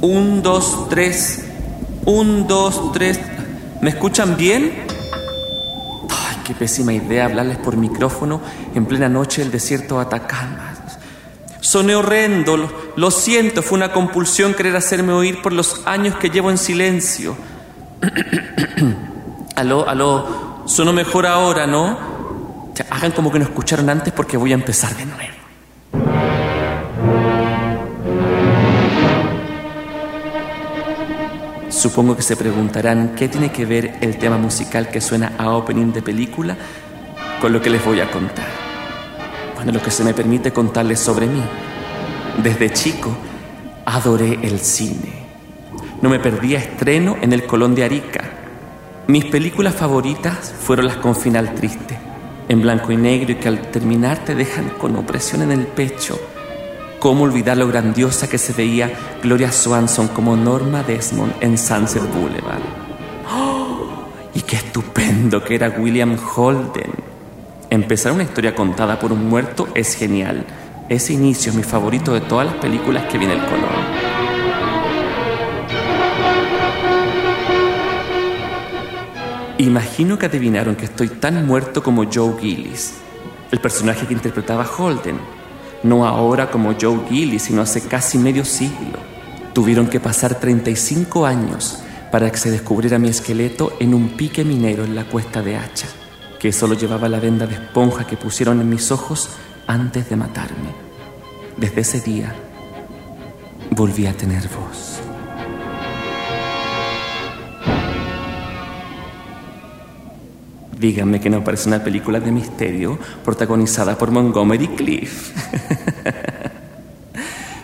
Un, dos, tres. Un, dos, tres. ¿Me escuchan bien? Ay, qué pésima idea hablarles por micrófono en plena noche del desierto de Atacama. Soné horrendo, lo, siento, fue una compulsión querer hacerme oír por los años que llevo en silencio. aló, aló, sonó mejor ahora, ¿no? Hagan como que no escucharon antes porque voy a empezar de nuevo. Supongo que se preguntarán qué tiene que ver el tema musical que suena a opening de película con lo que les voy a contar. Bueno, lo que se me permite contarles sobre mí. Desde chico adoré el cine. No me perdía estreno en el Colón de Arica. Mis películas favoritas fueron las con final triste, en blanco y negro y que al terminar te dejan con opresión en el pecho ¿Cómo olvidar lo grandiosa que se veía Gloria Swanson como Norma Desmond en Sunset Boulevard? ¡Oh! Y qué estupendo que era William Holden. Empezar una historia contada por un muerto es genial. Ese inicio es mi favorito de todas las películas que viene el color. Imagino que adivinaron que estoy tan muerto como Joe Gillis, el personaje que interpretaba Holden no ahora como Joe Gilly, sino hace casi medio siglo. Tuvieron que pasar 35 años para que se descubriera mi esqueleto en un pique minero en la cuesta de Hacha, que solo llevaba la venda de esponja que pusieron en mis ojos antes de matarme. Desde ese día volví a tener voz. Díganme que no parece una película de misterio protagonizada por Montgomery Cliff.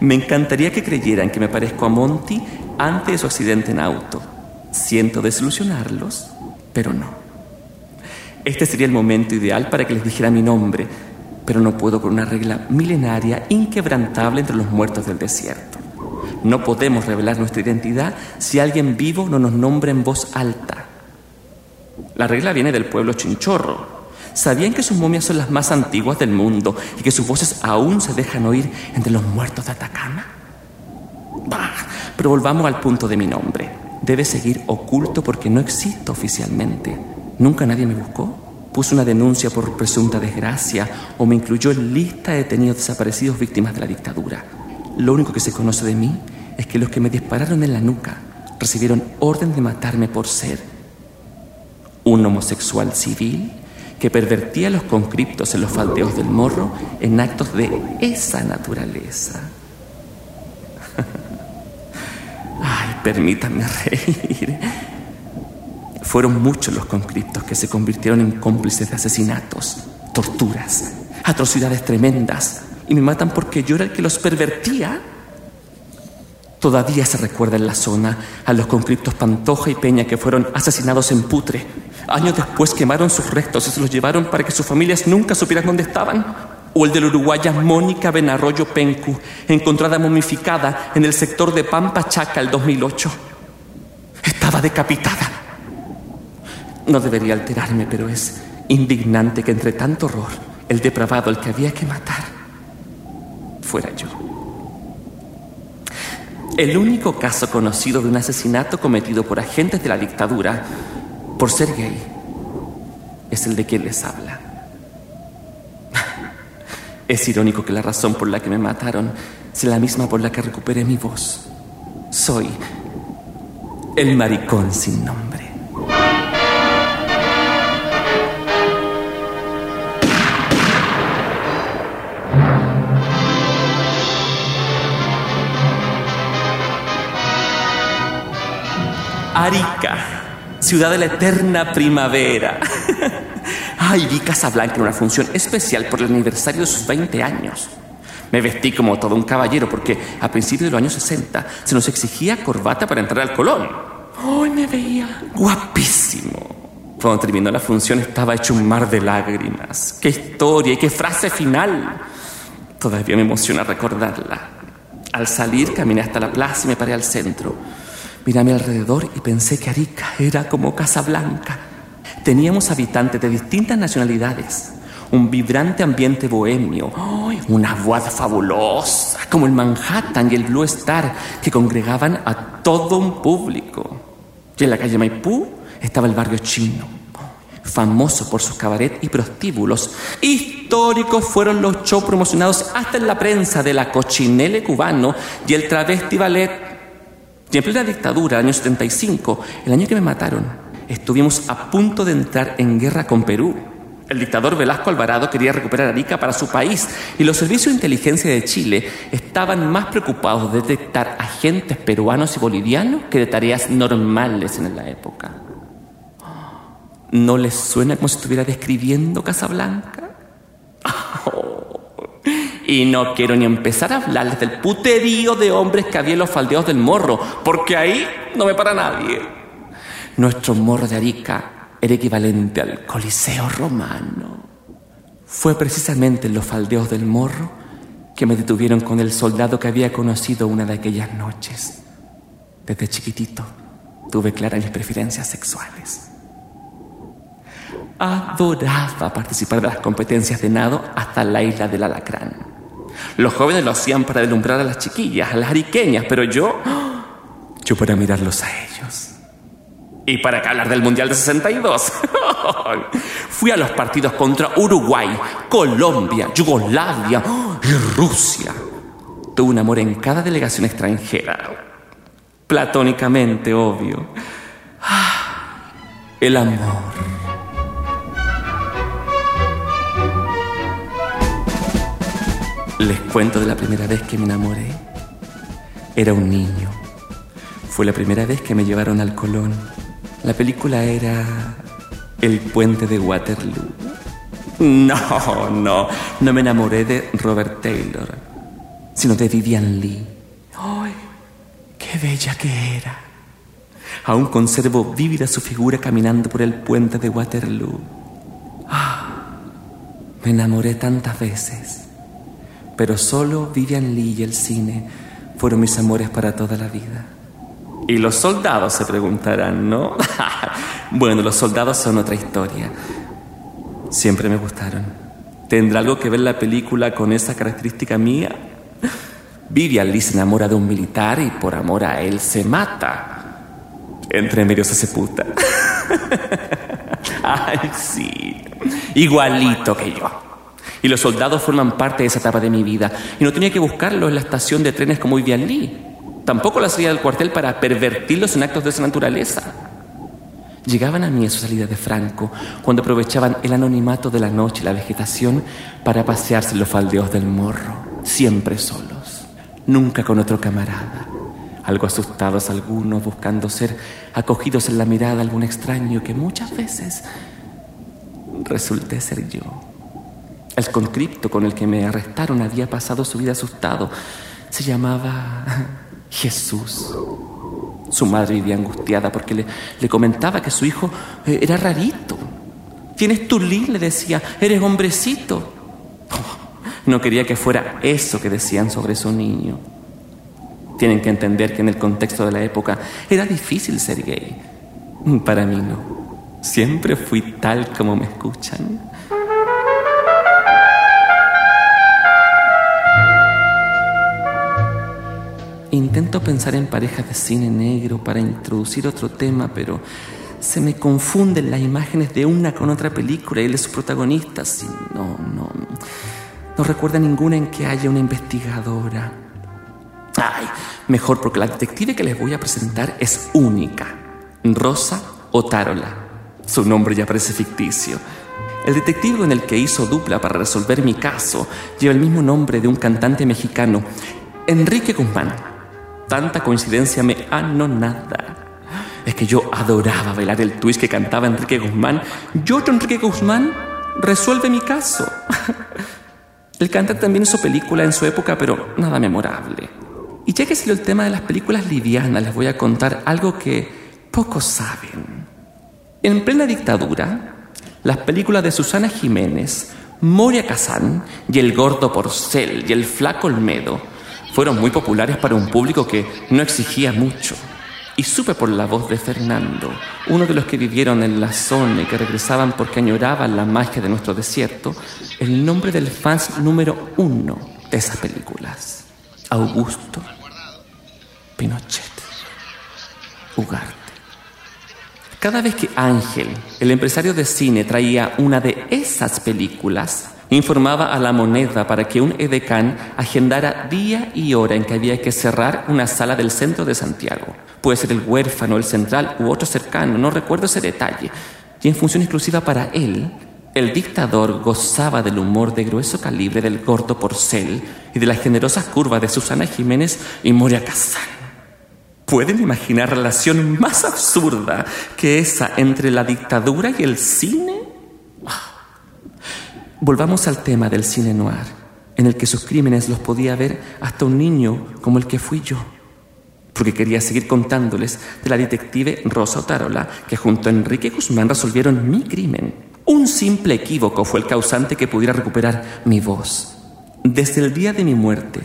me encantaría que creyeran que me parezco a Monty antes de su accidente en auto. Siento desilusionarlos, pero no. Este sería el momento ideal para que les dijera mi nombre, pero no puedo por una regla milenaria inquebrantable entre los muertos del desierto. No podemos revelar nuestra identidad si alguien vivo no nos nombra en voz alta. La regla viene del pueblo chinchorro. ¿Sabían que sus momias son las más antiguas del mundo y que sus voces aún se dejan oír entre los muertos de Atacama? Bah, pero volvamos al punto de mi nombre. Debe seguir oculto porque no existo oficialmente. Nunca nadie me buscó. Puso una denuncia por presunta desgracia o me incluyó en lista de detenidos desaparecidos víctimas de la dictadura. Lo único que se conoce de mí es que los que me dispararon en la nuca recibieron orden de matarme por ser un homosexual civil que pervertía los conscriptos en los faldeos del morro en actos de esa naturaleza. Ay, permítanme reír. Fueron muchos los conscriptos que se convirtieron en cómplices de asesinatos, torturas, atrocidades tremendas, y me matan porque yo era el que los pervertía. Todavía se recuerda en la zona a los conscriptos Pantoja y Peña que fueron asesinados en Putre Años después quemaron sus restos y se los llevaron para que sus familias nunca supieran dónde estaban. O el de la uruguaya Mónica Benarroyo Pencu, encontrada momificada en el sector de Pampa Chaca el 2008. Estaba decapitada. No debería alterarme, pero es indignante que entre tanto horror, el depravado, el que había que matar, fuera yo. El único caso conocido de un asesinato cometido por agentes de la dictadura por ser gay es el de quien les habla. Es irónico que la razón por la que me mataron sea la misma por la que recuperé mi voz. Soy el maricón sin nombre. Arica ciudad de la eterna primavera. Ay, vi Casablanca en una función especial por el aniversario de sus 20 años. Me vestí como todo un caballero porque a principios de los años 60 se nos exigía corbata para entrar al Colón. Ay, me veía guapísimo. Cuando terminó la función estaba hecho un mar de lágrimas. ¡Qué historia y qué frase final! Todavía me emociona recordarla. Al salir caminé hasta la plaza y me paré al centro. Miré a mi alrededor y pensé que Arica era como Casablanca. Teníamos habitantes de distintas nacionalidades, un vibrante ambiente bohemio, una voz fabulosa, como el Manhattan y el Blue Star, que congregaban a todo un público. Y en la calle Maipú estaba el barrio chino, famoso por sus cabaret y prostíbulos. Históricos fueron los shows promocionados hasta en la prensa de la cochinele cubano y el travesti ballet. Y en plena dictadura, año 75, el año que me mataron, estuvimos a punto de entrar en guerra con Perú. El dictador Velasco Alvarado quería recuperar Arica para su país y los servicios de inteligencia de Chile estaban más preocupados de detectar agentes peruanos y bolivianos que de tareas normales en la época. ¿No les suena como si estuviera describiendo Casablanca? Y no quiero ni empezar a hablarles del puterío de hombres que había en los faldeos del morro, porque ahí no me para nadie. Nuestro morro de Arica era equivalente al Coliseo romano. Fue precisamente en los faldeos del morro que me detuvieron con el soldado que había conocido una de aquellas noches. Desde chiquitito tuve claras mis preferencias sexuales. Adoraba participar de las competencias de nado hasta la isla del alacrán. Los jóvenes lo hacían para deslumbrar a las chiquillas, a las ariqueñas, pero yo, yo para mirarlos a ellos. Y para que hablar del Mundial de 62. Fui a los partidos contra Uruguay, Colombia, Yugoslavia y Rusia. Tuve un amor en cada delegación extranjera. Platónicamente, obvio. El amor. Les cuento de la primera vez que me enamoré. Era un niño. Fue la primera vez que me llevaron al Colón. La película era El puente de Waterloo. No, no, no me enamoré de Robert Taylor, sino de Vivian Lee. ¡Ay, qué bella que era! Aún conservo vívida su figura caminando por el puente de Waterloo. Ah, me enamoré tantas veces, pero solo Vivian Lee y el cine fueron mis amores para toda la vida. Y los soldados se preguntarán, ¿no? bueno, los soldados son otra historia. Siempre me gustaron. ¿Tendrá algo que ver la película con esa característica mía? Vivian Lee se enamora de un militar y por amor a él se mata. Entre medio se sepulta. Ay, sí. Igualito que yo. Y los soldados forman parte de esa etapa de mi vida. Y no tenía que buscarlos en la estación de trenes como Vivian Lee. Tampoco la salida del cuartel para pervertirlos en actos de esa naturaleza. Llegaban a mí a su salida de Franco cuando aprovechaban el anonimato de la noche y la vegetación para pasearse en los faldeos del morro, siempre solos, nunca con otro camarada. Algo asustados algunos, buscando ser acogidos en la mirada de algún extraño que muchas veces resulté ser yo. El conscripto con el que me arrestaron había pasado su vida asustado. Se llamaba Jesús. Su madre vivía angustiada porque le, comentaba que su hijo eh, era rarito. Tienes tu le decía, eres hombrecito. No quería que fuera eso que decían sobre su niño. Tienen que entender que en el contexto de la época era difícil ser gay. Para mí no. Siempre fui tal como me escuchan. Intento pensar en parejas de cine negro para introducir otro tema, pero se me confunden las imágenes de una con otra película y de sus protagonistas. Y no, no, no recuerda ninguna en que haya una investigadora. Ay, mejor porque la detective que les voy a presentar es única. Rosa Otárola. Su nombre ya parece ficticio. El detective con el que hizo dupla para resolver mi caso lleva el mismo nombre de un cantante mexicano, Enrique Guzmán. Tanta coincidencia me anonada. Es que yo adoraba bailar el twist que cantaba Enrique Guzmán. Yo, Enrique Guzmán, resuelve mi caso. El cantante también hizo película en su época, pero nada memorable. Y ya que salió el tema de las películas livianas, les voy a contar algo que pocos saben. En plena dictadura, las películas de Susana Jiménez, Moria Kazán y El Gordo Porcel y El Flaco Olmedo fueron muy populares para un público que no exigía mucho. Y supe por la voz de Fernando, uno de los que vivieron en la zona y que regresaban porque añoraban la magia de nuestro desierto, el nombre del fans número uno de esas películas. Augusto Pinochet. Ugarte. Cada vez que Ángel, el empresario de cine, traía una de esas películas, informaba a la moneda para que un edecán agendara día y hora en que había que cerrar una sala del centro de Santiago. Puede ser el huérfano, el central u otro cercano, no recuerdo ese detalle. Y en función exclusiva para él, el dictador gozaba del humor de grueso calibre del gordo porcel y de las generosas curvas de Susana Jiménez y Moria Casán. ¿Pueden imaginar relación más absurda que esa entre la dictadura y el cine? Volvamos al tema del cine noir, en el que sus crímenes los podía ver hasta un niño como el que fui yo, porque quería seguir contándoles de la detective Rosa Otárola, que junto a Enrique Guzmán resolvieron mi crimen. Un simple equívoco fue el causante que pudiera recuperar mi voz. Desde el día de mi muerte,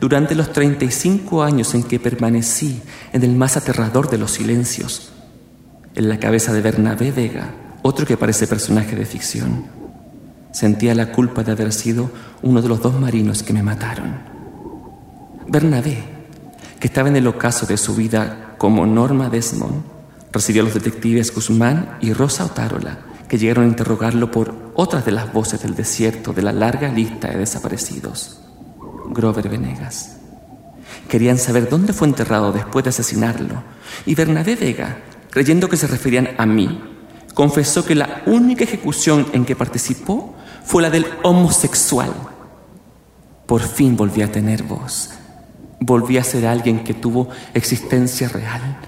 durante los 35 años en que permanecí en el más aterrador de los silencios, en la cabeza de Bernabé Vega, otro que parece personaje de ficción. Sentía la culpa de haber sido uno de los dos marinos que me mataron. Bernabé, que estaba en el ocaso de su vida como Norma Desmond, recibió a los detectives Guzmán y Rosa Otárola, que llegaron a interrogarlo por otras de las voces del desierto de la larga lista de desaparecidos. Grover Venegas. Querían saber dónde fue enterrado después de asesinarlo, y Bernabé Vega, creyendo que se referían a mí, confesó que la única ejecución en que participó fue la del homosexual. Por fin volví a tener voz. Volví a ser alguien que tuvo existencia real,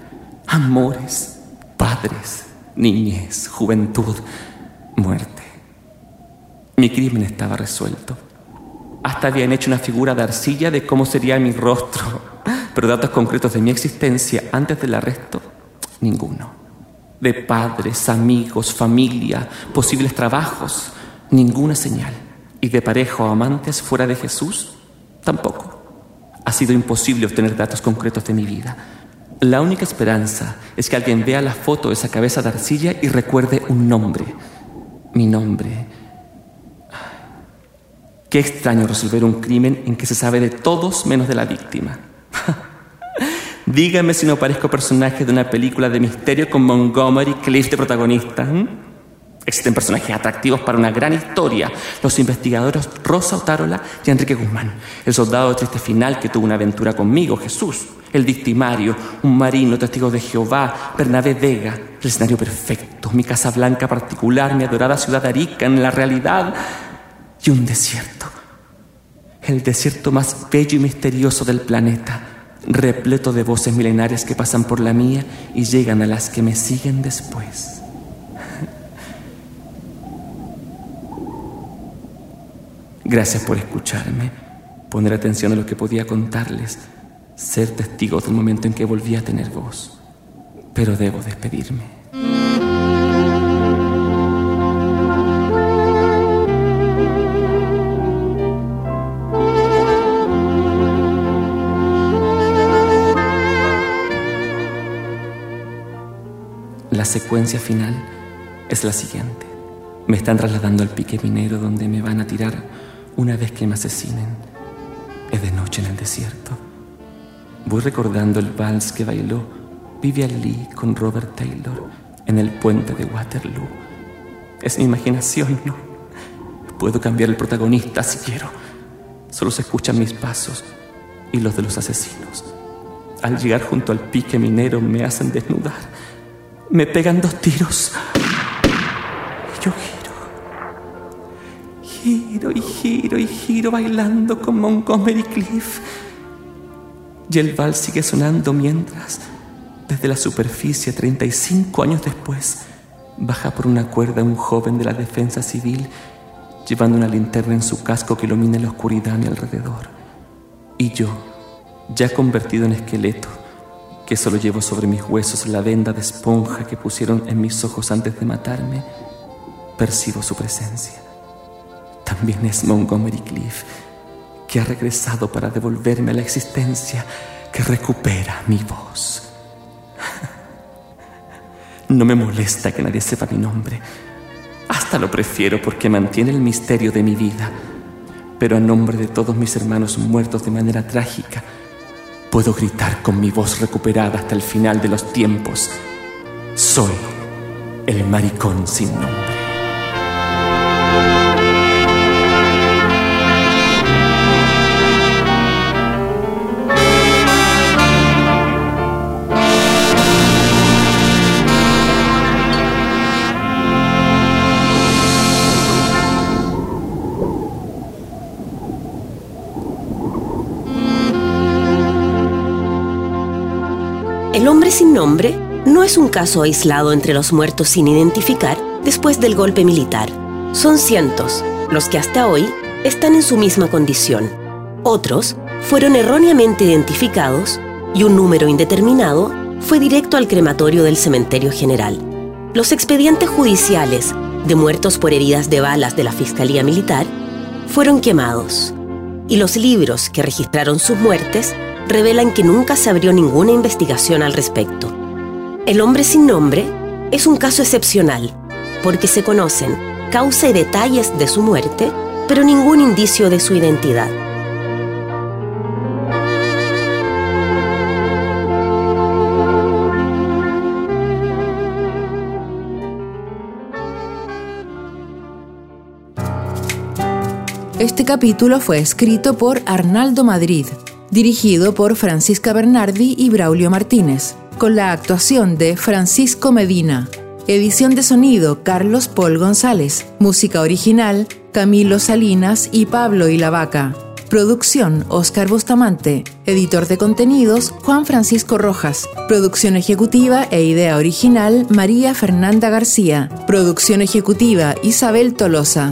amores, padres, niñez, juventud, muerte. Mi crimen estaba resuelto. Hasta habían hecho una figura de arcilla de cómo sería mi rostro, pero datos concretos de mi existencia antes del arresto, ninguno. De padres, amigos, familia, posibles trabajos, ninguna señal. Y de pareja o amantes fuera de Jesús, tampoco. Ha sido imposible obtener datos concretos de mi vida. La única esperanza es que alguien vea la foto de esa cabeza de arcilla y recuerde un nombre. Mi nombre. Qué extraño resolver un crimen en que se sabe de todos menos de la víctima. Dígame si no parezco personaje de una película de misterio con Montgomery Clift de protagonista. Existen personajes atractivos para una gran historia. Los investigadores Rosa Otárola y Enrique Guzmán. El soldado de triste final que tuvo una aventura conmigo, Jesús. El victimario, un marino, testigo de Jehová, Bernabé Vega. El escenario perfecto, mi casa blanca particular, mi adorada ciudad Arica en la realidad. Y un desierto. El desierto más bello y misterioso del planeta. Repleto de voces milenarias que pasan por la mía y llegan a las que me siguen después. Gracias por escucharme, poner atención a lo que podía contarles, ser testigos del momento en que volví a tener voz. Pero debo despedirme. La secuencia final es la siguiente. Me están trasladando al pique minero donde me van a tirar una vez que me asesinen, es de noche en el desierto. Voy recordando el vals que bailó Vivian Lee con Robert Taylor en el puente de Waterloo. Es mi imaginación, ¿no? Puedo cambiar el protagonista si quiero. Solo se escuchan mis pasos y los de los asesinos. Al llegar junto al pique minero me hacen desnudar. Me pegan dos tiros. Y yo Giro y giro y giro bailando con Montgomery Cliff. Y el vals sigue sonando mientras, desde la superficie, 35 años después, baja por una cuerda un joven de la defensa civil llevando una linterna en su casco que ilumina la oscuridad a mi alrededor. Y yo, ya convertido en esqueleto, que solo llevo sobre mis huesos la venda de esponja que pusieron en mis ojos antes de matarme, percibo su presencia. También es Montgomery Cliff, que ha regresado para devolverme a la existencia, que recupera mi voz. No me molesta que nadie sepa mi nombre. Hasta lo prefiero porque mantiene el misterio de mi vida. Pero a nombre de todos mis hermanos muertos de manera trágica, puedo gritar con mi voz recuperada hasta el final de los tiempos. Soy el maricón sin nombre. Nombre no es un caso aislado entre los muertos sin identificar después del golpe militar. Son cientos los que hasta hoy están en su misma condición. Otros fueron erróneamente identificados y un número indeterminado fue directo al crematorio del cementerio general. Los expedientes judiciales de muertos por heridas de balas de la Fiscalía Militar fueron quemados y los libros que registraron sus muertes revelan que nunca se abrió ninguna investigación al respecto. El hombre sin nombre es un caso excepcional, porque se conocen causa y detalles de su muerte, pero ningún indicio de su identidad. Este capítulo fue escrito por Arnaldo Madrid dirigido por Francisca Bernardi y Braulio Martínez, con la actuación de Francisco Medina. Edición de sonido Carlos Paul González. Música original Camilo Salinas y Pablo y la Vaca. Producción Oscar Bustamante. Editor de contenidos Juan Francisco Rojas. Producción ejecutiva e idea original María Fernanda García. Producción ejecutiva Isabel Tolosa.